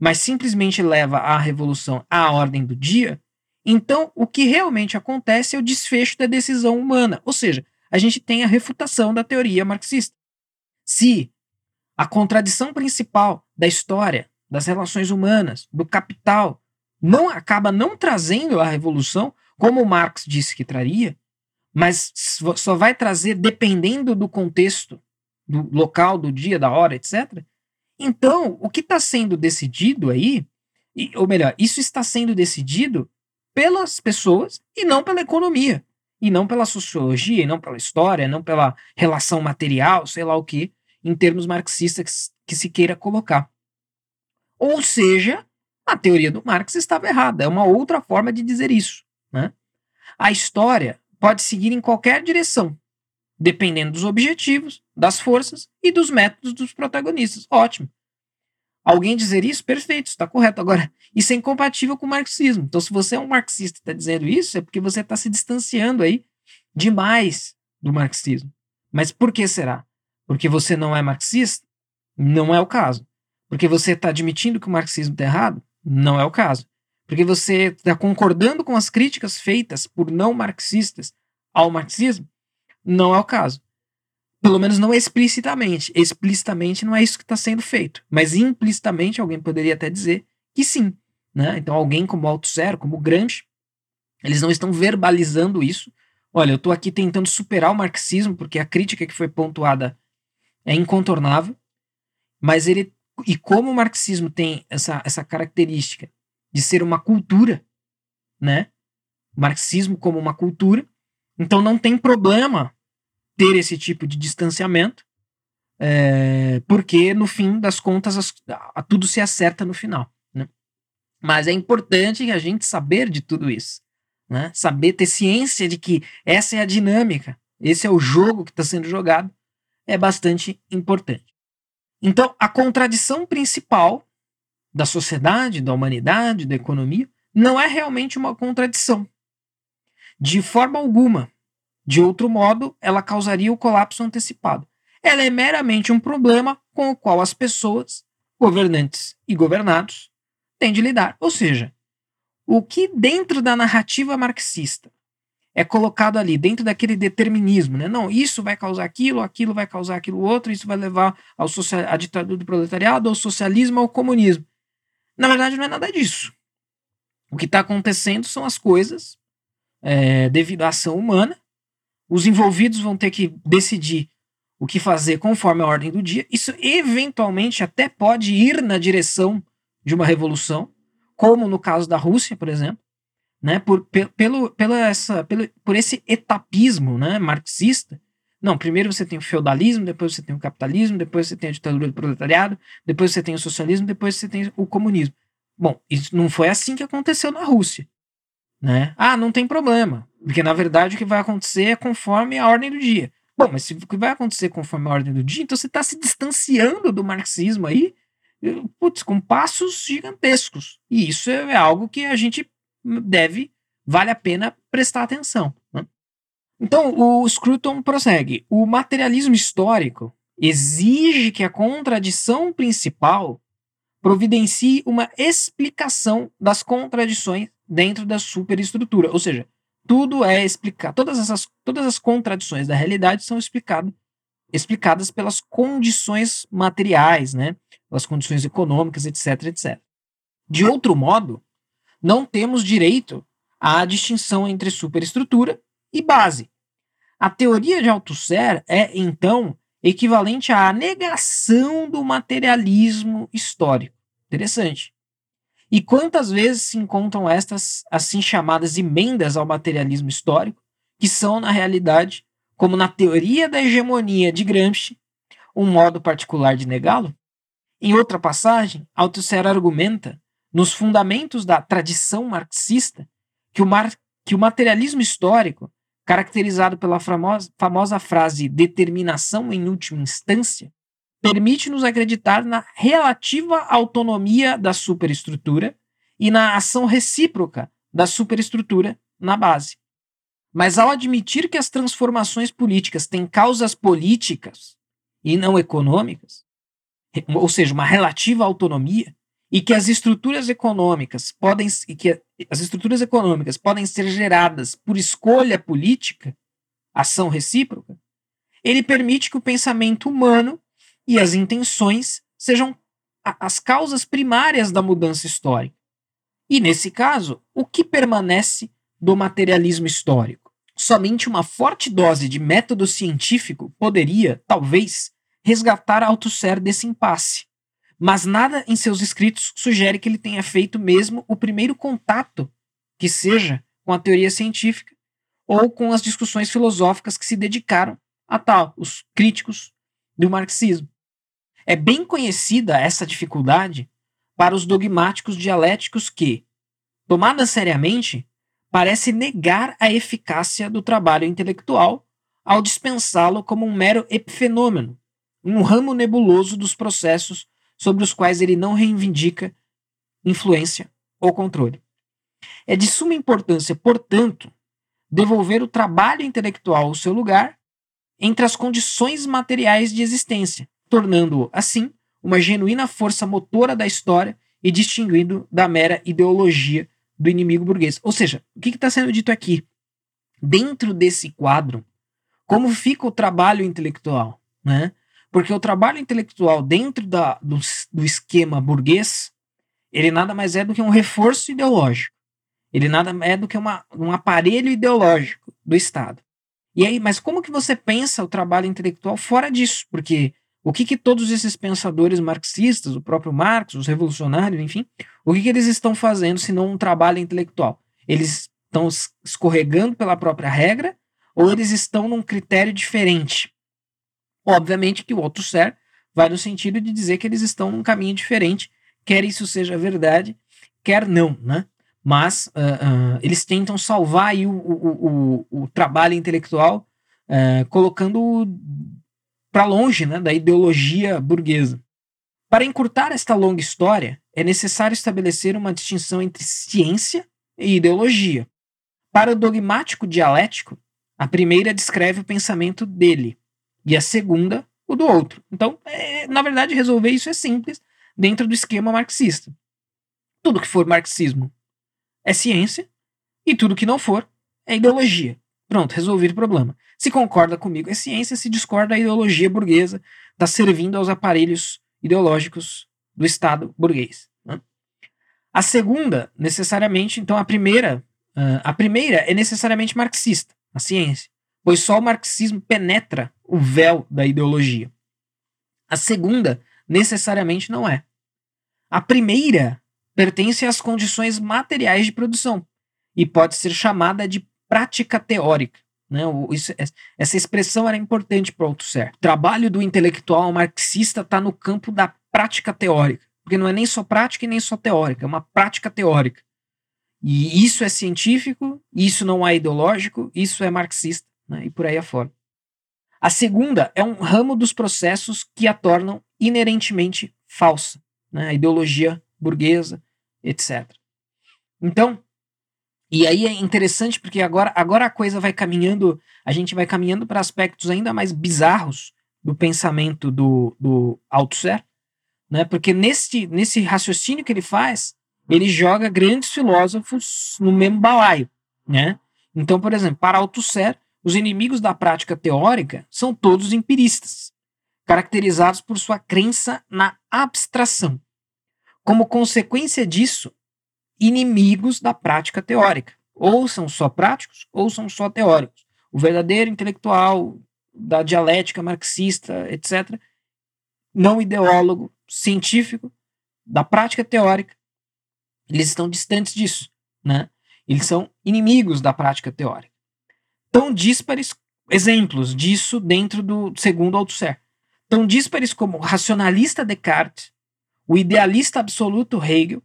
mas simplesmente leva a revolução à ordem do dia, então o que realmente acontece é o desfecho da decisão humana, ou seja, a gente tem a refutação da teoria marxista. Se a contradição principal da história, das relações humanas, do capital, não acaba não trazendo a revolução, como Marx disse que traria, mas só vai trazer dependendo do contexto, do local, do dia, da hora, etc. Então, o que está sendo decidido aí, ou melhor, isso está sendo decidido pelas pessoas e não pela economia e não pela sociologia, e não pela história, não pela relação material, sei lá o que, em termos marxistas que se queira colocar. Ou seja, a teoria do Marx estava errada. É uma outra forma de dizer isso. Né? A história pode seguir em qualquer direção, dependendo dos objetivos, das forças e dos métodos dos protagonistas. Ótimo. Alguém dizer isso, perfeito, está correto. Agora, isso é incompatível com o marxismo. Então, se você é um marxista e está dizendo isso, é porque você está se distanciando aí demais do marxismo. Mas por que será? Porque você não é marxista? Não é o caso. Porque você está admitindo que o marxismo está errado? Não é o caso. Porque você está concordando com as críticas feitas por não marxistas ao marxismo? Não é o caso. Pelo menos não explicitamente. Explicitamente não é isso que está sendo feito. Mas implicitamente alguém poderia até dizer que sim. Né? Então alguém como Althusser, como Gramsci, eles não estão verbalizando isso. Olha, eu estou aqui tentando superar o marxismo porque a crítica que foi pontuada é incontornável. Mas ele e como o marxismo tem essa, essa característica de ser uma cultura, né? O marxismo como uma cultura, então não tem problema ter esse tipo de distanciamento, é, porque no fim das contas as, a, tudo se acerta no final. Né? Mas é importante a gente saber de tudo isso, né? saber ter ciência de que essa é a dinâmica, esse é o jogo que está sendo jogado, é bastante importante. Então, a contradição principal da sociedade, da humanidade, da economia, não é realmente uma contradição. De forma alguma. De outro modo, ela causaria o colapso antecipado. Ela é meramente um problema com o qual as pessoas, governantes e governados, têm de lidar. Ou seja, o que dentro da narrativa marxista é colocado ali, dentro daquele determinismo, né? Não, isso vai causar aquilo, aquilo vai causar aquilo outro, isso vai levar ao social, à ditadura do proletariado, ao socialismo, ao comunismo. Na verdade, não é nada disso. O que está acontecendo são as coisas é, devido à ação humana os envolvidos vão ter que decidir o que fazer conforme a ordem do dia. Isso eventualmente até pode ir na direção de uma revolução, como no caso da Rússia, por exemplo, né, por, pelo, pela essa, pelo, por esse etapismo né, marxista. Não, primeiro você tem o feudalismo, depois você tem o capitalismo, depois você tem a ditadura do proletariado, depois você tem o socialismo, depois você tem o comunismo. Bom, isso não foi assim que aconteceu na Rússia. Né? Ah, não tem problema, porque na verdade o que vai acontecer é conforme a ordem do dia. Bom, mas se o que vai acontecer conforme a ordem do dia, então você está se distanciando do marxismo aí, putz, com passos gigantescos. E isso é algo que a gente deve, vale a pena prestar atenção. Né? Então, o Scruton prossegue. O materialismo histórico exige que a contradição principal providencie uma explicação das contradições dentro da superestrutura. Ou seja, tudo é explicado, todas, essas, todas as contradições da realidade são explicadas explicadas pelas condições materiais, né? pelas condições econômicas, etc, etc. De outro modo, não temos direito à distinção entre superestrutura e base. A teoria de Althusser é, então, equivalente à negação do materialismo histórico. Interessante. E quantas vezes se encontram estas assim chamadas emendas ao materialismo histórico, que são, na realidade, como na teoria da hegemonia de Gramsci, um modo particular de negá-lo? Em outra passagem, Althusser argumenta, nos fundamentos da tradição marxista, que o, mar que o materialismo histórico, caracterizado pela famosa, famosa frase determinação em última instância, permite-nos acreditar na relativa autonomia da superestrutura e na ação recíproca da superestrutura na base. Mas ao admitir que as transformações políticas têm causas políticas e não econômicas, ou seja, uma relativa autonomia, e que as estruturas econômicas podem e que as estruturas econômicas podem ser geradas por escolha política, ação recíproca, ele permite que o pensamento humano e as intenções sejam as causas primárias da mudança histórica. E nesse caso, o que permanece do materialismo histórico? Somente uma forte dose de método científico poderia, talvez, resgatar Althusser desse impasse. Mas nada em seus escritos sugere que ele tenha feito mesmo o primeiro contato, que seja com a teoria científica ou com as discussões filosóficas que se dedicaram a tal, os críticos do marxismo. É bem conhecida essa dificuldade para os dogmáticos dialéticos que, tomada seriamente, parece negar a eficácia do trabalho intelectual ao dispensá-lo como um mero epifenômeno, um ramo nebuloso dos processos sobre os quais ele não reivindica influência ou controle. É de suma importância, portanto, devolver o trabalho intelectual ao seu lugar entre as condições materiais de existência, tornando-o, assim, uma genuína força motora da história e distinguindo da mera ideologia do inimigo burguês. Ou seja, o que está sendo dito aqui? Dentro desse quadro, como fica o trabalho intelectual? Né? Porque o trabalho intelectual dentro da, do, do esquema burguês, ele nada mais é do que um reforço ideológico. Ele nada é do que uma, um aparelho ideológico do Estado. E aí, mas como que você pensa o trabalho intelectual fora disso? Porque o que, que todos esses pensadores marxistas, o próprio Marx, os revolucionários, enfim, o que, que eles estão fazendo se não um trabalho intelectual? Eles estão escorregando pela própria regra ou eles estão num critério diferente? Obviamente que o Althusser vai no sentido de dizer que eles estão num caminho diferente, quer isso seja verdade, quer não, né? Mas uh, uh, eles tentam salvar o, o, o, o trabalho intelectual uh, colocando para longe né, da ideologia burguesa. Para encurtar esta longa história, é necessário estabelecer uma distinção entre ciência e ideologia. Para o dogmático dialético, a primeira descreve o pensamento dele e a segunda o do outro. Então, é, na verdade, resolver isso é simples dentro do esquema marxista. Tudo que for marxismo é ciência e tudo que não for é ideologia. Pronto, resolvido o problema. Se concorda comigo é ciência, se discorda a ideologia burguesa, está servindo aos aparelhos ideológicos do Estado burguês. Né? A segunda, necessariamente, então a primeira, uh, a primeira é necessariamente marxista, a ciência, pois só o marxismo penetra o véu da ideologia. A segunda, necessariamente, não é. A primeira pertence às condições materiais de produção e pode ser chamada de prática teórica. Né? Isso, essa expressão era importante para o Althusser. O trabalho do intelectual marxista está no campo da prática teórica, porque não é nem só prática e nem só teórica, é uma prática teórica. E isso é científico, isso não é ideológico, isso é marxista, né? e por aí afora. A segunda é um ramo dos processos que a tornam inerentemente falsa, né? a ideologia burguesa, etc. Então, e aí é interessante porque agora, agora a coisa vai caminhando, a gente vai caminhando para aspectos ainda mais bizarros do pensamento do, do Althusser, né? porque nesse, nesse raciocínio que ele faz, ele joga grandes filósofos no mesmo balaio. Né? Então, por exemplo, para Althusser, os inimigos da prática teórica são todos empiristas, caracterizados por sua crença na abstração. Como consequência disso, inimigos da prática teórica. Ou são só práticos, ou são só teóricos. O verdadeiro intelectual da dialética marxista, etc., não ideólogo, científico, da prática teórica, eles estão distantes disso. Né? Eles são inimigos da prática teórica tão díspares exemplos disso dentro do segundo Althusser. Tão díspares como o racionalista Descartes, o idealista absoluto Hegel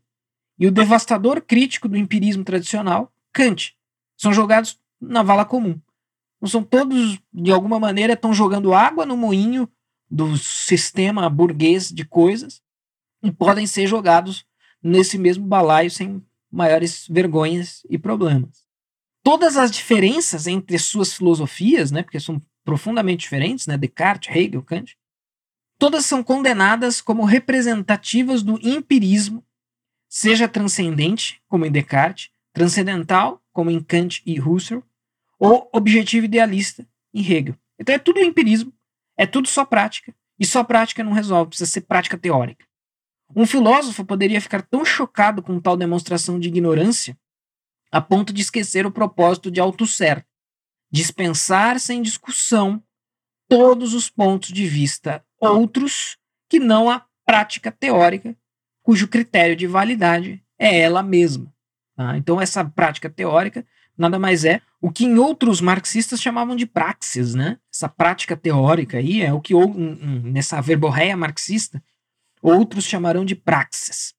e o devastador crítico do empirismo tradicional, Kant. São jogados na vala comum. Não são todos, de alguma maneira, estão jogando água no moinho do sistema burguês de coisas e podem ser jogados nesse mesmo balaio sem maiores vergonhas e problemas todas as diferenças entre suas filosofias, né, porque são profundamente diferentes, né, Descartes, Hegel, Kant, todas são condenadas como representativas do empirismo, seja transcendente, como em Descartes, transcendental, como em Kant e Husserl, ou objetivo idealista, em Hegel. Então é tudo empirismo, é tudo só prática, e só prática não resolve, precisa ser prática teórica. Um filósofo poderia ficar tão chocado com tal demonstração de ignorância a ponto de esquecer o propósito de Althusser, dispensar sem discussão todos os pontos de vista outros que não a prática teórica, cujo critério de validade é ela mesma. Tá? Então, essa prática teórica nada mais é o que em outros marxistas chamavam de praxis, né? Essa prática teórica aí é o que nessa verborreia marxista outros chamarão de praxis.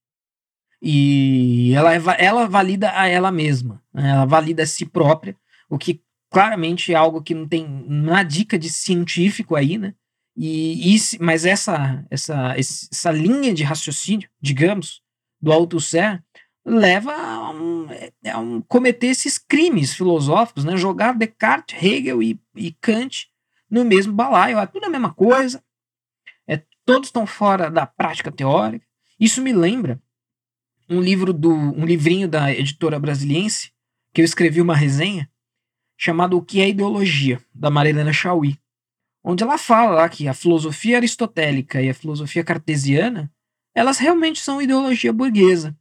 E ela, é ela valida a ela mesma, né? ela valida a si própria, o que claramente é algo que não tem uma dica de científico aí, né? E, e mas essa, essa, essa linha de raciocínio, digamos, do Althusser, leva a, um, é, a um, cometer esses crimes filosóficos, né? Jogar Descartes, Hegel e, e Kant no mesmo balaio, é tudo a mesma coisa, é, todos estão fora da prática teórica. Isso me lembra um livro do um livrinho da editora brasiliense que eu escrevi uma resenha chamado O que é ideologia da Marilena Chauí, onde ela fala lá que a filosofia aristotélica e a filosofia cartesiana elas realmente são ideologia burguesa.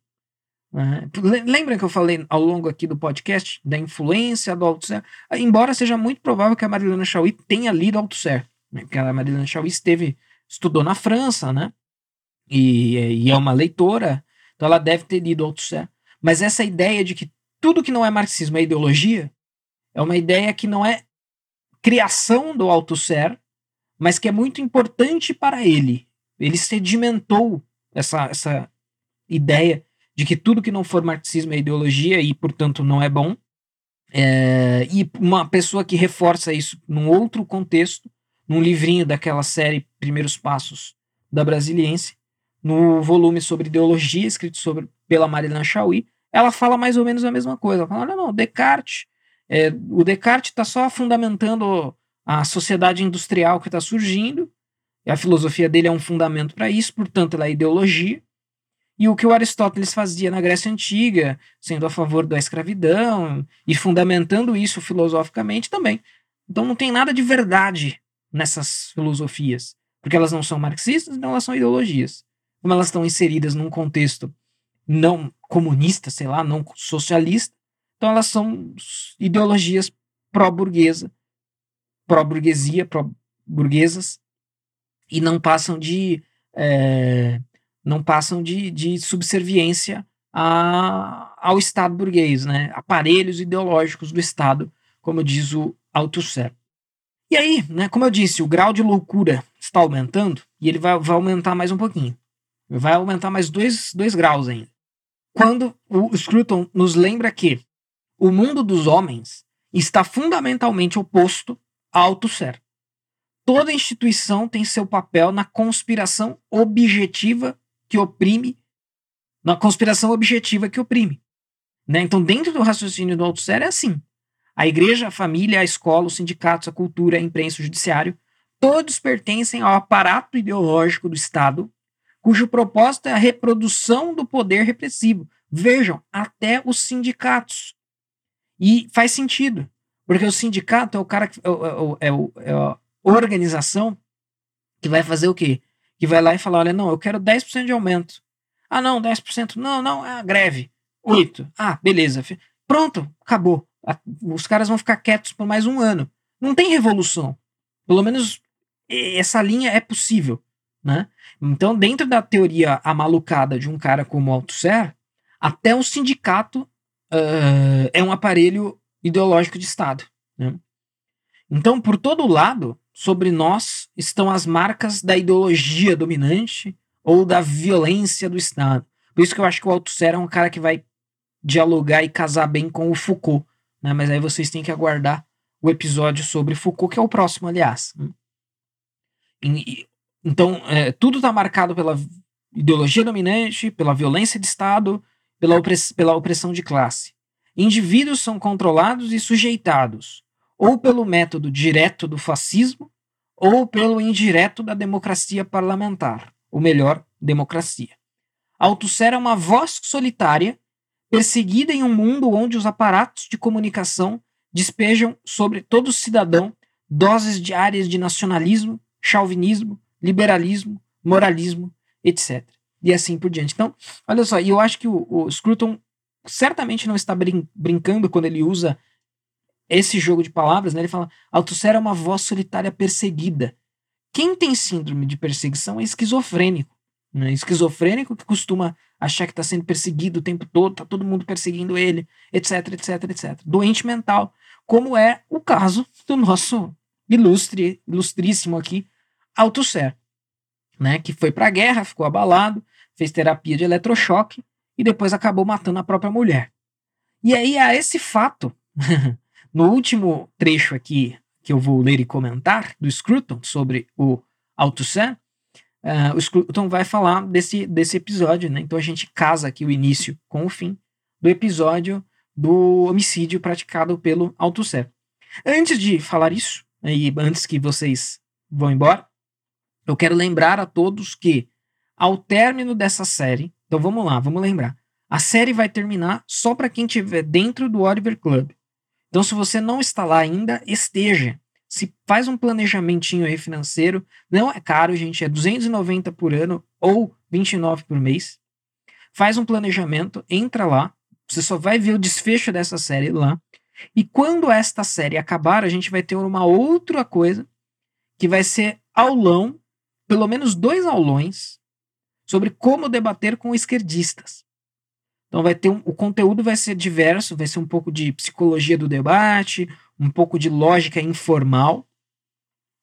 Né? Lembra que eu falei ao longo aqui do podcast da influência do Althusser? Embora seja muito provável que a Marilena Chauí tenha lido Althusser, né? porque a Marilena Chauí esteve estudou na França, né? E, e é uma leitora então ela deve ter lido Althusser. Mas essa ideia de que tudo que não é marxismo é ideologia é uma ideia que não é criação do Althusser, mas que é muito importante para ele. Ele sedimentou essa, essa ideia de que tudo que não for marxismo é ideologia e, portanto, não é bom. É, e uma pessoa que reforça isso num outro contexto, num livrinho daquela série Primeiros Passos da Brasiliense, no volume sobre ideologia, escrito sobre, pela Marilyn Chauí, ela fala mais ou menos a mesma coisa. Ela fala, olha, não, Descartes, é, o Descartes está só fundamentando a sociedade industrial que está surgindo, e a filosofia dele é um fundamento para isso, portanto, ela é ideologia. E o que o Aristóteles fazia na Grécia Antiga, sendo a favor da escravidão e fundamentando isso filosoficamente também. Então não tem nada de verdade nessas filosofias, porque elas não são marxistas, então elas são ideologias como elas estão inseridas num contexto não comunista, sei lá, não socialista, então elas são ideologias pró-burguesa, pró-burguesia, burguesas e não passam de é, não passam de, de subserviência a, ao Estado burguês, né? Aparelhos ideológicos do Estado, como diz o Althusser. E aí, né, como eu disse, o grau de loucura está aumentando e ele vai, vai aumentar mais um pouquinho. Vai aumentar mais dois, dois graus ainda. Quando o Scruton nos lembra que o mundo dos homens está fundamentalmente oposto ao Althusser. Toda instituição tem seu papel na conspiração objetiva que oprime, na conspiração objetiva que oprime. Né? Então, dentro do raciocínio do Althusser é assim. A igreja, a família, a escola, os sindicatos, a cultura, a imprensa, o judiciário, todos pertencem ao aparato ideológico do Estado, cujo propósito é a reprodução do poder repressivo. Vejam, até os sindicatos. E faz sentido, porque o sindicato é o cara que é, é, é, é a organização que vai fazer o quê? Que vai lá e falar: olha, não, eu quero 10% de aumento. Ah, não, 10%. Não, não, é a greve. 8. Ah, beleza. Pronto, acabou os caras vão ficar quietos por mais um ano. Não tem revolução. Pelo menos essa linha é possível. Né? Então, dentro da teoria amalucada de um cara como Althusser, até um sindicato uh, é um aparelho ideológico de Estado. Né? Então, por todo lado, sobre nós estão as marcas da ideologia dominante ou da violência do Estado. Por isso que eu acho que o Althusser é um cara que vai dialogar e casar bem com o Foucault, né? Mas aí vocês têm que aguardar o episódio sobre Foucault, que é o próximo, aliás. E, então, é, tudo está marcado pela ideologia dominante, pela violência de Estado, pela, opress pela opressão de classe. Indivíduos são controlados e sujeitados, ou pelo método direto do fascismo, ou pelo indireto da democracia parlamentar, ou melhor, democracia. Althusser é uma voz solitária perseguida em um mundo onde os aparatos de comunicação despejam sobre todo cidadão doses diárias de nacionalismo, chauvinismo, liberalismo, moralismo, etc. E assim por diante. Então, olha só, e eu acho que o, o Scruton certamente não está brin brincando quando ele usa esse jogo de palavras, né? Ele fala: Althusser é uma voz solitária perseguida. Quem tem síndrome de perseguição é esquizofrênico. Né? Esquizofrênico que costuma achar que está sendo perseguido o tempo todo, tá todo mundo perseguindo ele, etc, etc, etc. Doente mental, como é o caso do nosso ilustre, ilustríssimo aqui, Althusser, né, que foi para a guerra, ficou abalado, fez terapia de eletrochoque e depois acabou matando a própria mulher. E aí a esse fato, no último trecho aqui que eu vou ler e comentar do Scruton sobre o Althusser, Uh, o Scruton vai falar desse, desse episódio, né? Então a gente casa aqui o início com o fim do episódio do homicídio praticado pelo Althusser. Antes de falar isso, e antes que vocês vão embora, eu quero lembrar a todos que, ao término dessa série, então vamos lá, vamos lembrar. A série vai terminar só para quem estiver dentro do Oliver Club. Então, se você não está lá ainda, esteja se faz um planejamentinho aí financeiro, não é caro, gente, é 290 por ano ou 29 por mês. Faz um planejamento, entra lá, você só vai ver o desfecho dessa série lá. E quando esta série acabar, a gente vai ter uma outra coisa que vai ser aulão, pelo menos dois aulões sobre como debater com esquerdistas. Então vai ter um, o conteúdo vai ser diverso, vai ser um pouco de psicologia do debate, um pouco de lógica informal,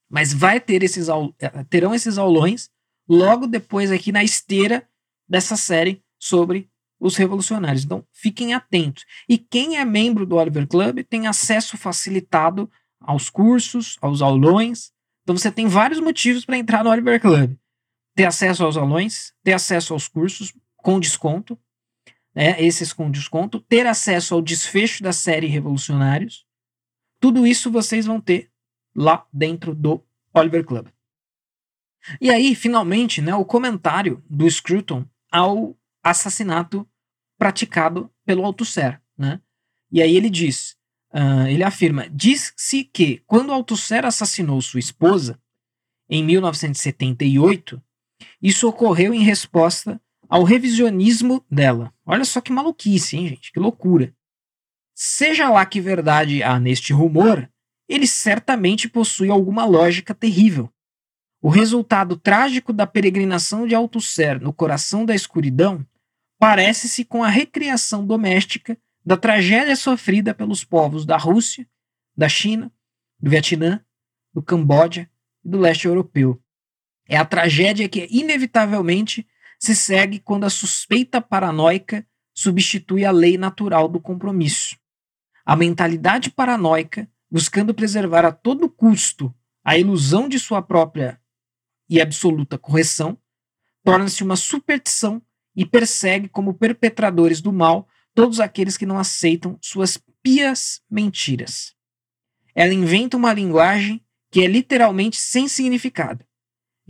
mas vai ter esses eh, terão esses aulões logo depois aqui na esteira dessa série sobre os revolucionários. Então, fiquem atentos. E quem é membro do Oliver Club tem acesso facilitado aos cursos, aos aulões. Então, você tem vários motivos para entrar no Oliver Club. Ter acesso aos aulões, ter acesso aos cursos com desconto, né, esses com desconto, ter acesso ao desfecho da série Revolucionários, tudo isso vocês vão ter lá dentro do Oliver Club. E aí, finalmente, né, o comentário do Scruton ao assassinato praticado pelo Althusser. Né? E aí ele diz, uh, ele afirma, diz-se que quando Althusser assassinou sua esposa, em 1978, isso ocorreu em resposta ao revisionismo dela. Olha só que maluquice, hein, gente? Que loucura. Seja lá que verdade há neste rumor, ele certamente possui alguma lógica terrível. O resultado trágico da peregrinação de Althusser no coração da escuridão parece-se com a recriação doméstica da tragédia sofrida pelos povos da Rússia, da China, do Vietnã, do Camboja e do leste europeu. É a tragédia que inevitavelmente se segue quando a suspeita paranoica substitui a lei natural do compromisso. A mentalidade paranoica, buscando preservar a todo custo a ilusão de sua própria e absoluta correção, torna-se uma superstição e persegue como perpetradores do mal todos aqueles que não aceitam suas pias mentiras. Ela inventa uma linguagem que é literalmente sem significado,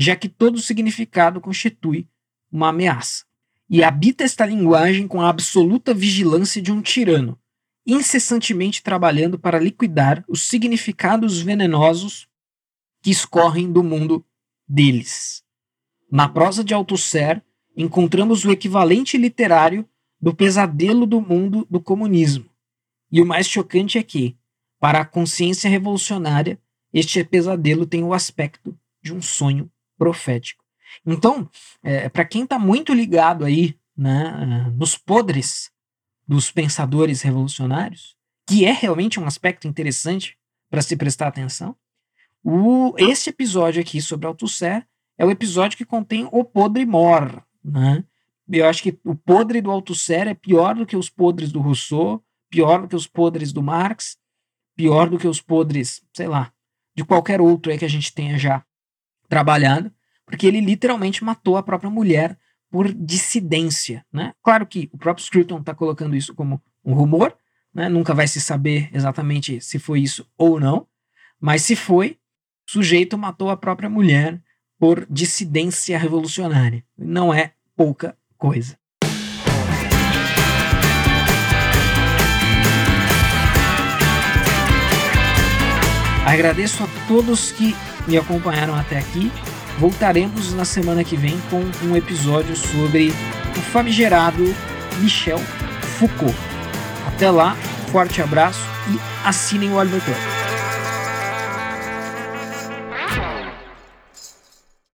já que todo significado constitui uma ameaça. E habita esta linguagem com a absoluta vigilância de um tirano, incessantemente trabalhando para liquidar os significados venenosos que escorrem do mundo deles. Na prosa de Althusser, encontramos o equivalente literário do pesadelo do mundo do comunismo. E o mais chocante é que, para a consciência revolucionária, este pesadelo tem o aspecto de um sonho profético. Então, é, para quem está muito ligado aí né, nos podres dos pensadores revolucionários, que é realmente um aspecto interessante para se prestar atenção, o, esse episódio aqui sobre Althusser é o episódio que contém o podre mor, né? Eu acho que o podre do Althusser é pior do que os podres do Rousseau, pior do que os podres do Marx, pior do que os podres, sei lá, de qualquer outro aí que a gente tenha já trabalhado, porque ele literalmente matou a própria mulher por dissidência, né? Claro que o próprio Scruton está colocando isso como um rumor, né? Nunca vai se saber exatamente se foi isso ou não, mas se foi, o sujeito matou a própria mulher por dissidência revolucionária. Não é pouca coisa. Agradeço a todos que me acompanharam até aqui. Voltaremos na semana que vem com um episódio sobre o famigerado Michel Foucault. Até lá, forte abraço e assinem o Oliver Club.